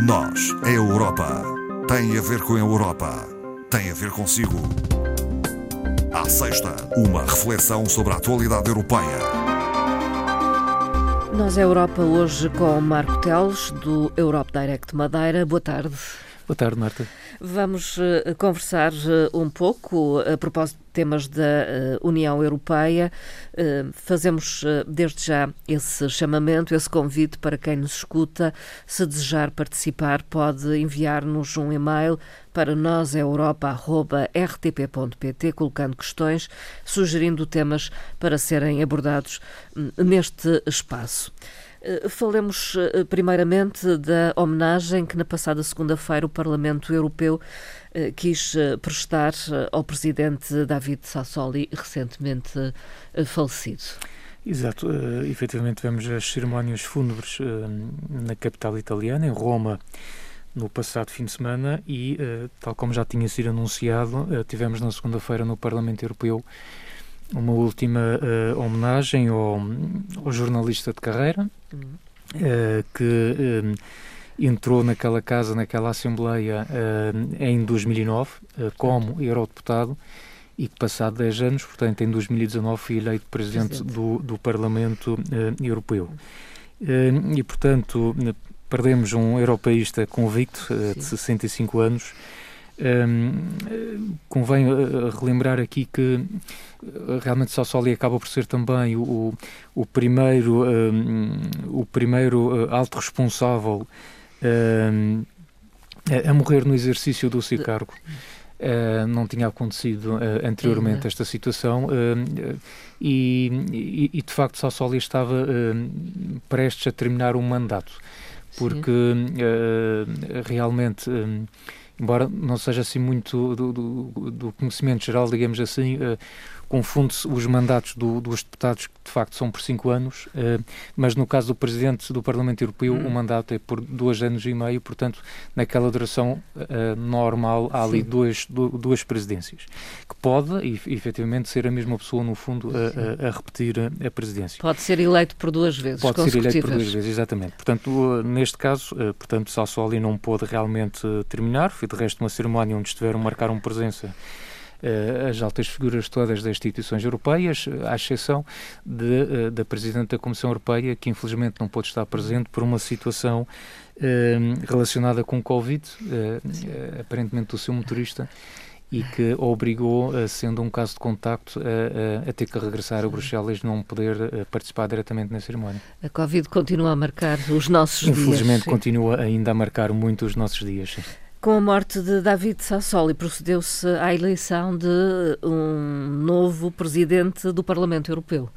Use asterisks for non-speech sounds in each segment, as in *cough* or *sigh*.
Nós, a Europa, tem a ver com a Europa, tem a ver consigo. À sexta, uma reflexão sobre a atualidade europeia. Nós, a Europa, hoje com Marco Teles, do Europe Direct Madeira. Boa tarde. Boa tarde, Marta. Vamos uh, conversar uh, um pouco a propósito de temas da União Europeia. fazemos desde já esse chamamento, esse convite para quem nos escuta. Se desejar participar, pode enviar-nos um e-mail para noseuropa.rtp.pt, colocando questões, sugerindo temas para serem abordados hum, neste espaço. Eh, falemos eh, primeiramente da homenagem que na passada segunda-feira o Parlamento Europeu eh, quis prestar ao presidente David Sassoli, recentemente falecido. Exato, uh, efetivamente vemos as cerimónias fúnebres uh, na capital italiana, em Roma, no passado fim de semana e, uh, tal como já tinha sido anunciado, tivemos na segunda-feira no Parlamento Europeu uma última uh, homenagem ao, ao, jornalista de carreira uh, que um, entrou naquela casa, naquela Assembleia uh, em 2009 como eurodeputado e que passado 10 anos, portanto em 2019 foi eleito Presidente, Presidente. Do, do, Parlamento Europeu. e portanto perdemos um europeísta convicto de 65 anos um, convém uh, relembrar aqui que uh, realmente Sassoli acaba por ser também o, o primeiro, um, o primeiro uh, alto responsável um, a, morrer no exercício do seu cargo. Uh, não tinha acontecido uh, anteriormente esta situação uh, e, e, e, de facto Sassoli estava prestes a terminar um mandato. Porque realmente embora não seja assim muito do, do, do conhecimento geral, digamos assim, uh, confunde-se os mandatos do, dos deputados que de facto são por cinco anos, uh, mas no caso do Presidente do Parlamento Europeu hum. o mandato é por dois anos e meio, portanto naquela duração uh, normal há ali duas, duas presidências, que pode e, efetivamente ser a mesma pessoa no fundo a, a, a, repetir a, presidência. Pode ser eleito por duas vezes Pode ser eleito por duas vezes, exatamente. Portanto, neste caso, portanto, Sassoli não pôde realmente terminar, foi de resto uma cerimónia onde estiveram a marcar uma presença as altas figuras todas das instituições europeias, à exceção de, uh, da Presidente da Comissão Europeia, que infelizmente não pôde estar presente por uma situação uh, relacionada com o Covid, aparentemente do seu motorista e que obrigou, sendo um caso de contacto, a, a, ter que regressar a Bruxelas não poder participar diretamente na cerimónia. A Covid continua a marcar os nossos Infelizmente, dias. Infelizmente, continua ainda a marcar muito os nossos dias. Com a morte de David Sassoli, procedeu-se à eleição de um novo presidente do Parlamento Europeu.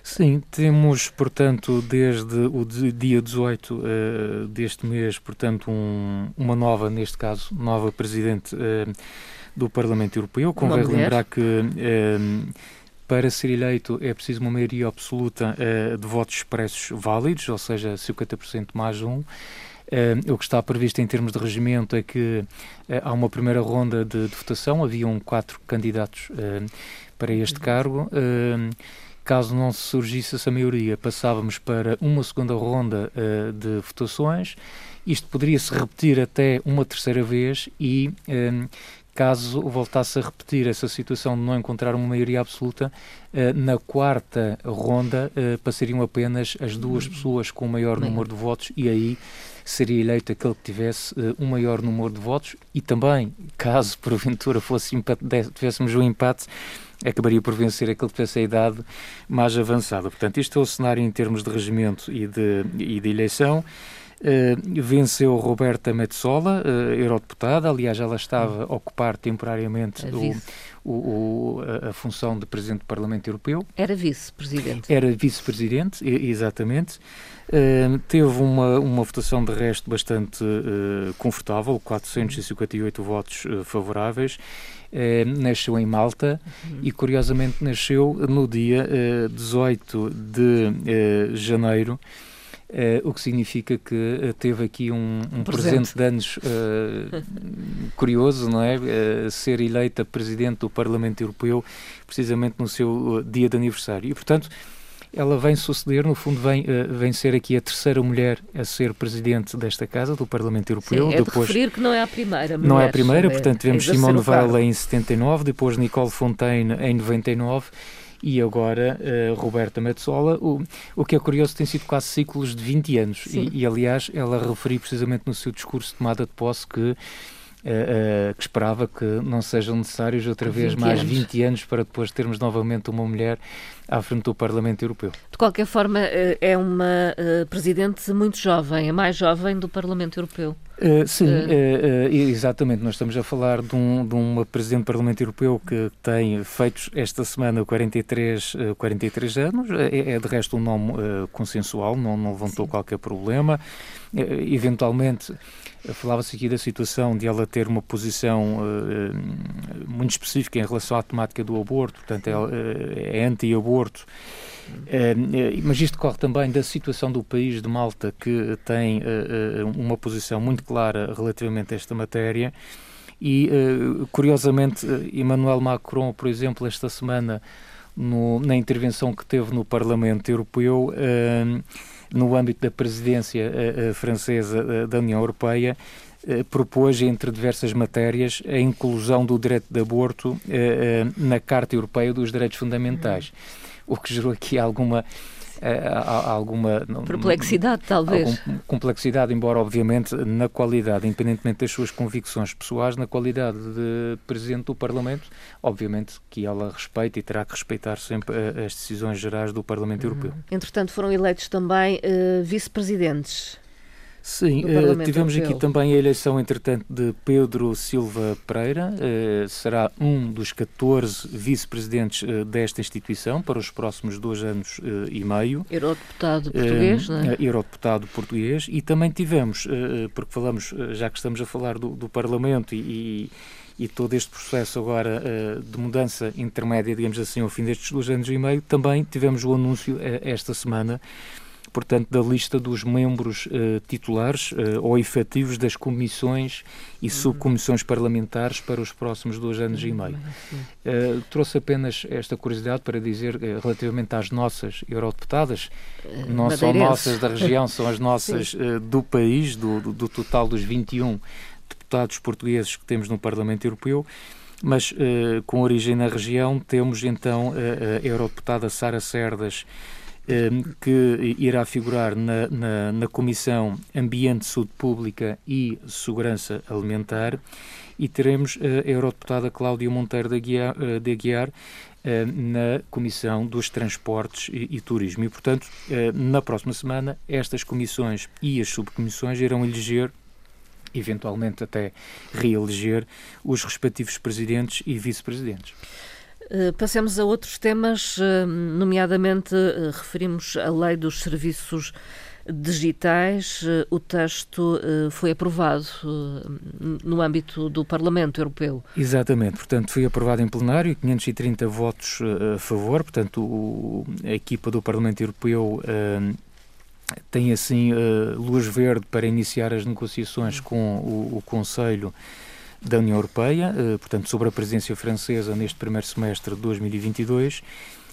Sim, temos, portanto, desde o dia 18 uh, eh, deste mês, portanto, um, uma nova, neste caso, nova presidente uh, do Parlamento Europeu. Convém lembrar que uh, para ser eleito é preciso uma maioria absoluta de votos expressos válidos, ou seja, 50% mais um. Uh, o que está previsto em termos de regimento é que uh, há uma primeira ronda de, de votação, haviam quatro candidatos uh, para este uhum. cargo. caso não surgisse essa maioria, passávamos para uma segunda ronda de votações. Isto poderia se repetir até uma terceira vez e caso voltasse a repetir essa situação de não encontrar uma maioria absoluta, na quarta ronda passariam apenas as duas uhum. pessoas com o maior número de votos e aí seria eleito aquele que tivesse uh, um maior número de votos e também, caso *laughs* porventura fosse empate, tivéssemos um empate, acabaria por vencer aquele que tivesse a idade mais avançada. Portanto, isto é o cenário em termos de regimento e de, e de eleição. Uh, venceu Roberta Metsola, uh, eurodeputada, aliás, ela estava a ocupar temporariamente o, o, o, a, a, função de Presidente do Parlamento Europeu. Era vice-presidente. Era vice-presidente, exatamente. Uh, teve uma, uma votação de resto bastante uh, confortável, 458 votos uh, favoráveis. nasceu em Malta uhum. e, curiosamente, nasceu no dia 18 de janeiro. Uh, o que significa que uh, teve aqui um, um presente. presente. de anos uh, *laughs* curioso, não é? ser eleita Presidente do Parlamento Europeu precisamente no seu dia de aniversário. E, portanto, ela vem suceder, no fundo, vem, vem ser aqui a terceira mulher a ser presidente desta casa, do Parlamento Europeu. Sim, é depois, de referir que não é a primeira mulher. Não é a primeira, é, portanto, tivemos é Simone Weil em 79, depois Nicole Fontaine em 99 e agora uh, Roberta Metsola. O, o que é curioso tem sido quase ciclos de 20 anos e, e, aliás, ela referiu precisamente no seu discurso de tomada de posse que Uh, uh, que esperava que não sejam necessários outra vez mais anos. 20 anos para depois termos novamente uma mulher à frente do Parlamento Europeu. De qualquer forma, uh, é uma presidente muito jovem, a mais jovem do Parlamento Europeu. sim, exatamente. Nós estamos a falar de, um, de uma Presidente do Parlamento Europeu que tem feitos esta semana 43, 43 anos. É, é, de resto um nome consensual, não, não levantou sim. qualquer problema. eventualmente Falava-se aqui da situação de ela ter uma posição uh, muito específica em relação à temática do aborto, portanto, é, é anti-aborto. Uh, mas isto decorre também da situação do país de Malta, que tem uh, uma posição muito clara relativamente a esta matéria. E, curiosamente, Emmanuel Macron, por exemplo, esta semana, no, na intervenção que teve no Parlamento Europeu, no âmbito da presidência francesa da União Europeia, propôs, entre diversas matérias, a inclusão do direito de aborto na Carta Europeia dos Direitos Fundamentais, o que gerou aqui alguma alguma perplexidade, talvez. complexidade, embora obviamente na qualidade, independentemente das suas convicções pessoais, na qualidade de presidente do Parlamento, obviamente que ela respeita e terá que respeitar sempre as decisões gerais do Parlamento uhum. Europeu. Entretanto, foram eleitos também uh, vice-presidentes. Sim, uh, tivemos Europeu. aqui também a eleição, entretanto, de Pedro Silva Pereira. Uh, será um dos 14 vice-presidentes uh, desta instituição para os próximos dois anos e meio. Eurodeputado português, não é? Eurodeputado português. E também tivemos, porque falamos, já que estamos a falar do, do Parlamento e, e todo este processo agora uh, de mudança intermédia, digamos assim, ao fim destes dois anos e meio, também tivemos o anúncio uh, esta semana portanto, da lista dos membros uh, titulares uh, ou efetivos das comissões e subcomissões parlamentares para os próximos dois anos e meio. Uh, trouxe apenas esta curiosidade para dizer, relativamente às nossas eurodeputadas, não são nossas da região, são as *laughs* nossas do país, do, do, do total dos 21 deputados portugueses que temos no Parlamento Europeu, mas uh, com origem na região temos então a eurodeputada Sara Cerdas, que irá figurar na, na, na, Comissão Ambiente, Saúde Pública e Segurança Alimentar e teremos a Eurodeputada Cláudia Monteiro de Aguiar, eh, de Aguiar eh, na Comissão dos Transportes e, e, Turismo. E, portanto, eh, na próxima semana, estas comissões e as subcomissões irão eleger eventualmente até reeleger os respectivos presidentes e vice-presidentes. Eh, passemos a outros temas, eh, nomeadamente eh, referimos a lei dos serviços digitais. O texto foi aprovado no âmbito do Parlamento Europeu. Exatamente, portanto foi aprovado em plenário, 530 votos a favor, portanto a equipa do Parlamento Europeu tem assim luz verde para iniciar as negociações com o, o Conselho da União Europeia, eh, portanto, sobre a presidência francesa neste primeiro semestre de 2022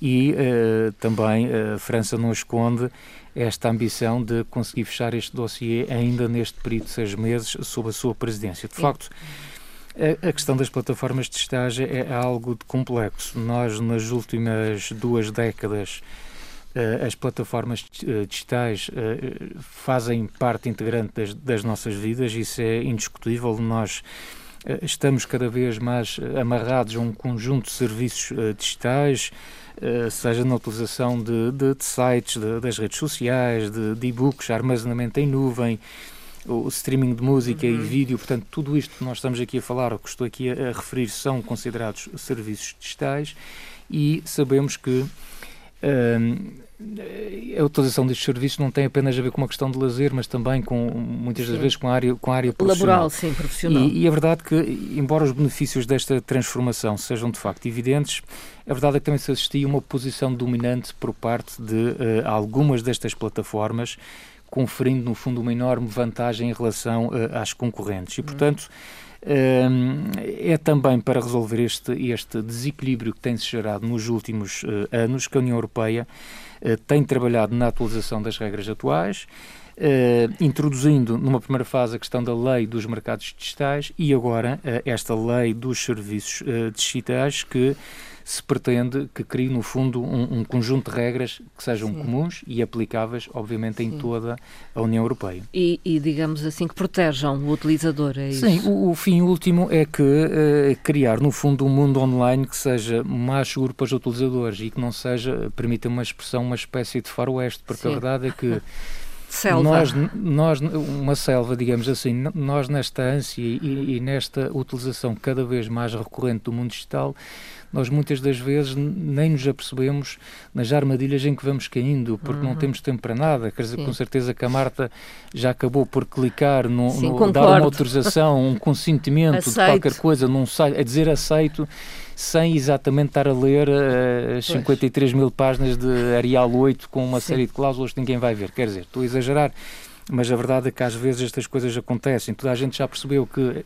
e uh, também eh, a França não esconde esta ambição de conseguir fechar este dossiê ainda neste período de seis meses sob a sua presidência. De facto, a, a questão das plataformas de estágio é algo de complexo. Nós, nas últimas duas décadas, uh, as plataformas digitais uh, fazem parte integrante das, das nossas vidas, isso é indiscutível. Nós eh, estamos cada vez mais eh, amarrados a um conjunto de serviços eh, digitais, seja na utilização de, de, de sites, de, das redes sociais, de, e-books, armazenamento em nuvem, o streaming de música uhum. e vídeo, portanto, tudo isto que nós estamos aqui a falar, ou que estou aqui a, a referir, são considerados serviços digitais e sabemos que a utilização destes serviços não tem apenas a ver com uma questão de lazer, mas também com muitas das sim. vezes com a área, com a área profissional. Laboral, sim, profissional. E, e é verdade que, embora os benefícios desta transformação sejam de facto evidentes, a verdade é que também se assistia a uma posição dominante por parte de uh, algumas destas plataformas, conferindo no fundo uma enorme vantagem em relação uh, às concorrentes. E, portanto, é também para resolver este, este desequilíbrio que tem-se gerado nos últimos anos que a União Europeia tem trabalhado na atualização das regras atuais, Uh, introduzindo numa primeira fase a questão da lei dos mercados digitais e agora esta lei dos serviços digitais que se pretende que crie, no fundo, um, um conjunto de regras que sejam Sim. comuns e aplicáveis, obviamente, em Sim. toda a União Europeia. E, e, digamos assim, que protejam o utilizador, é isso? Sim, o, o fim último é que uh, criar, no fundo, um mundo online que seja mais seguro para os utilizadores e que não seja, permita uma expressão, uma espécie de faroeste, porque Sim. a verdade é que *laughs* Selva. Nós, nós, uma selva, digamos assim, nós nesta ânsia e, e, nesta utilização cada vez mais recorrente do mundo digital, nós muitas das vezes nem nos apercebemos nas armadilhas em que vamos caindo, porque uhum. não temos tempo para nada. Quer dizer, Sim. com certeza que a Marta já acabou por clicar no, Sim, no dar uma autorização, um consentimento de qualquer coisa num site, a dizer aceito sem exatamente estar a ler uh, as 53 mil páginas de Arial 8 com uma Sim. série de cláusulas que ninguém vai ver. Quer dizer, estou a exagerar, mas a verdade é que às vezes estas coisas acontecem. Toda a gente já percebeu que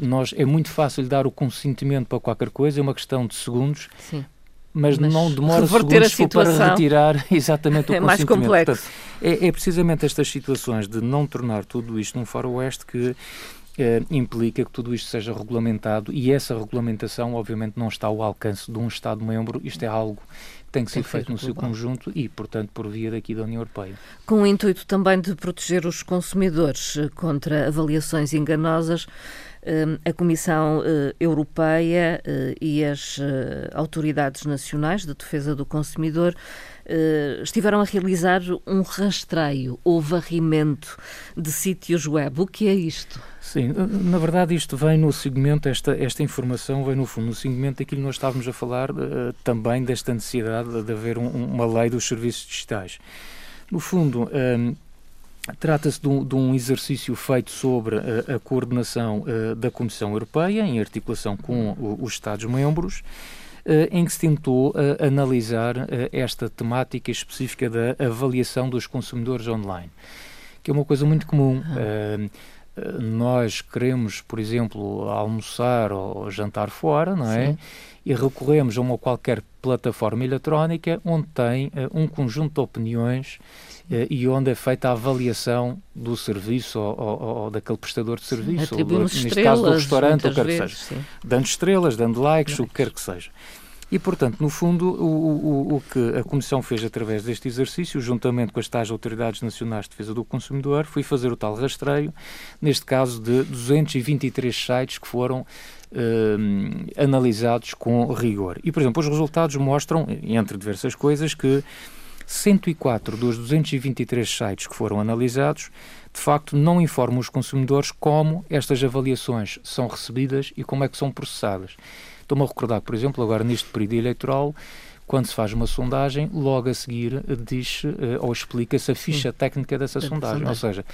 nós é muito fácil dar o consentimento para qualquer coisa, é uma questão de segundos. Sim. Mas, mas, não demora segundos para retirar *laughs* exatamente o *laughs* é. Mais complexo. Portanto, é, é, precisamente estas situações de não tornar tudo isto num faroeste que eh, implica que tudo isto seja regulamentado e essa regulamentação, obviamente, não está ao alcance de um Estado-membro. Isto é algo tem que ser feito no seu conjunto e, portanto, por via daqui da União Europeia. Com o intuito também de proteger os consumidores eh, contra avaliações enganosas, a Comissão eh, Europeia e as autoridades nacionais de defesa do consumidor estiveram a realizar um rastreio ou varrimento de sítios web. O que é isto? Sim, na verdade isto vem no segmento, esta, esta informação vem no fundo no segmento daquilo que nós estávamos a falar também desta necessidade de haver um, uma lei dos serviços digitais. No fundo, um, ehm, Trata-se de, um, de, um exercício feito sobre a, a coordenação uh, da Comissão Europeia, em articulação com o, os Estados-membros, uh, em que se tentou uh, analisar esta temática específica da avaliação dos consumidores online, que é uma coisa muito comum. Uhum nós queremos, por exemplo, almoçar ou jantar fora, não é? Sim. E recorremos a uma qualquer plataforma eletrónica onde tem um conjunto de opiniões e onde é feita a avaliação do serviço ou, ou, ou daquele prestador de serviço, ou, neste caso do restaurante, ou o que quer que seja. Sim. Dando estrelas, dando likes, likes, o que quer que seja. E, portanto, no fundo, o, o, o, que a Comissão fez através deste exercício, juntamente com as tais autoridades nacionais de defesa do consumidor, foi fazer o tal rastreio, neste caso de 223 sites que foram eh, analisados com rigor. E, por exemplo, os resultados mostram, entre diversas coisas, que 104 dos 223 sites que foram analisados, de facto, não informam os consumidores como estas avaliações são recebidas e como é que são processadas. Estou-me a recordar, por exemplo, agora neste período eleitoral, quando se faz uma sondagem, logo a seguir diz uh, ou explica-se a ficha técnica dessa sondagem. Ou seja,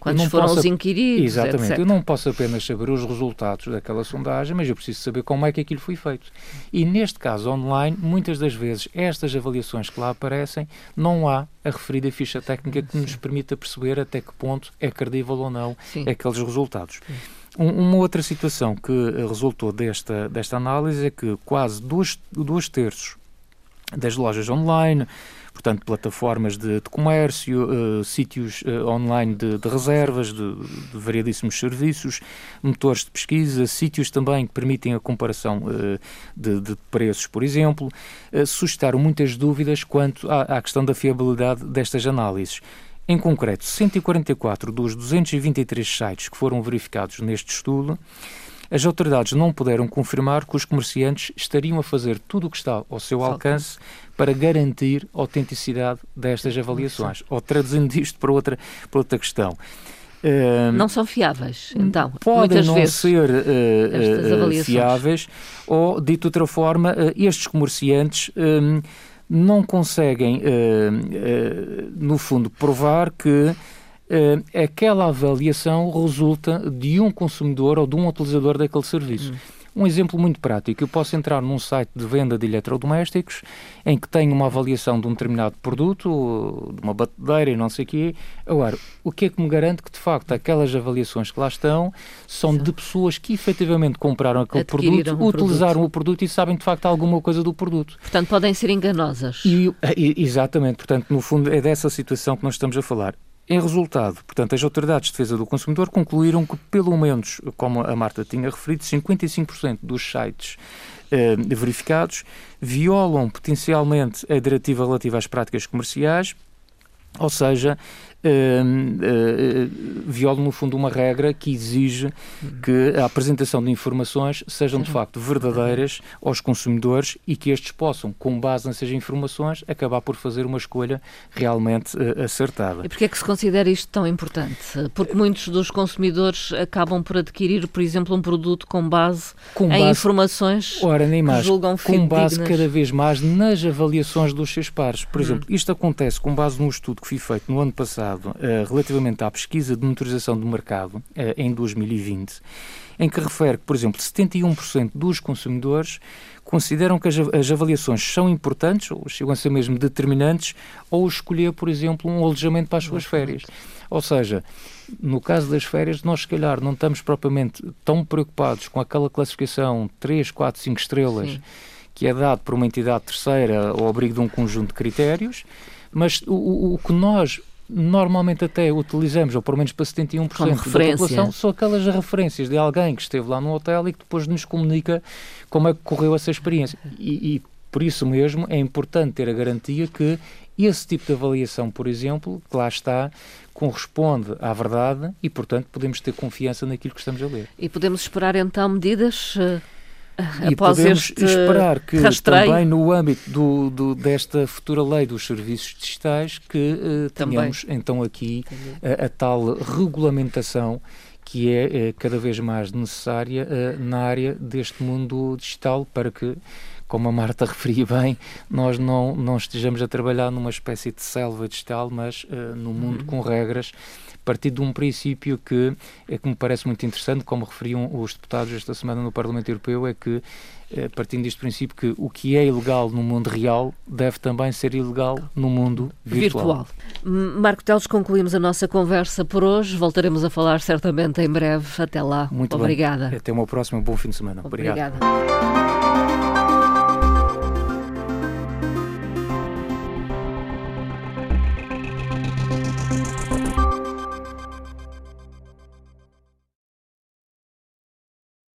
quantos foram posso, os inquiridos, Exatamente. Etc. Eu não posso apenas saber os resultados daquela sondagem, mas eu preciso saber como é que aquilo foi feito. E neste caso online, muitas das vezes, estas avaliações que lá aparecem, não há a referida ficha técnica que Sim. nos permita perceber até que ponto é credível ou não Sim. aqueles resultados. Sim. Uma outra situação que resultou desta, desta análise é que quase dois, dois terços das lojas online, portanto, plataformas de, de comércio, uh, sítios uh, online de, de reservas, de, de, variadíssimos serviços, motores de pesquisa, sítios também que permitem a comparação uh, de, preços, por exemplo, suscitaram muitas dúvidas quanto à, à questão da fiabilidade destas análises. Em concreto, 144 dos 223 sites que foram verificados neste estudo, as autoridades não puderam confirmar que os comerciantes estariam a fazer tudo o que está ao seu alcance para garantir a autenticidade destas avaliações. Ou traduzindo isto para outra, para outra questão. Uh, não são fiáveis, então. Podem não vezes, ser uh, uh, fiáveis, ou, dito de outra forma, estes comerciantes não conseguem, no fundo, provar que uh, aquela avaliação resulta de um consumidor ou de um utilizador daquele serviço. Hum. Um exemplo muito prático, eu posso entrar num site de venda de eletrodomésticos em que tenho uma avaliação de um determinado produto, de uma batedeira e não sei o quê. Agora, o que é que me garante que, de facto, aquelas avaliações que lá estão são Exato. de pessoas que efetivamente compraram aquele produto, um utilizaram produto. o produto e sabem, de facto, alguma coisa do produto. Portanto, podem ser enganosas. E, exatamente. Portanto, no fundo, é dessa situação que nós estamos a falar. Em resultado, portanto, as autoridades de defesa do consumidor concluíram que, pelo menos, como a Marta tinha referido, 55% dos sites eh, verificados violam potencialmente a diretiva relativa às práticas comerciais, ou seja, uh, viola, no fundo, uma regra que exige que a apresentação de informações sejam, de facto, verdadeiras aos consumidores e que estes possam, com base nessas informações, acabar por fazer uma escolha realmente uh, acertada. E porquê é que se considera isto tão importante? Porque muitos dos consumidores acabam por adquirir, por exemplo, um produto com base com em informações ora, nem mais, que julgam Com base cada vez mais nas avaliações dos seus pares. Por exemplo, isto acontece com base num estudo que foi feito no ano passado uh, relativamente à pesquisa de monitorização do mercado uh, em 2020, em que refere que, por exemplo, 71% dos consumidores consideram que as, avaliações são importantes, ou chegam a ser mesmo determinantes, ou escolher, por exemplo, um alojamento para as suas férias. Ou seja, no caso das férias, nós se calhar não estamos propriamente tão preocupados com aquela classificação 3, 4, 5 estrelas Sim. que é dado por uma entidade terceira ao abrigo de um conjunto de critérios, mas o, o que nós normalmente até utilizamos, ou pelo menos para 71% Como da população, são aquelas referências de alguém que esteve lá no hotel e que depois nos comunica como é que correu essa experiência. E, e por isso mesmo é importante ter a garantia que esse tipo de avaliação, por exemplo, que lá está, corresponde à verdade e, portanto, podemos ter confiança naquilo que estamos a ler. E podemos esperar então medidas uh, e Após podemos esperar que rastreio. também no âmbito do, do, desta futura lei dos serviços digitais que uh, tenhamos então aqui a, a, tal regulamentação que é, é cada vez mais necessária uh, na área deste mundo digital para que como a Marta *laughs* referia bem, nós não, não estejamos a trabalhar numa espécie de selva digital, mas uh, num mundo uhum. com regras partir de um princípio que é que me parece muito interessante, como referiam os deputados esta semana no Parlamento Europeu, é que eh, partindo deste princípio que o que é ilegal no mundo real deve também ser ilegal no mundo virtual. virtual. Marco Teles, concluímos a nossa conversa por hoje. Voltaremos a falar certamente em breve. Até lá. Muito Obrigada. Bem. Até uma próxima. Bom fim de semana. Obrigada. Obrigado.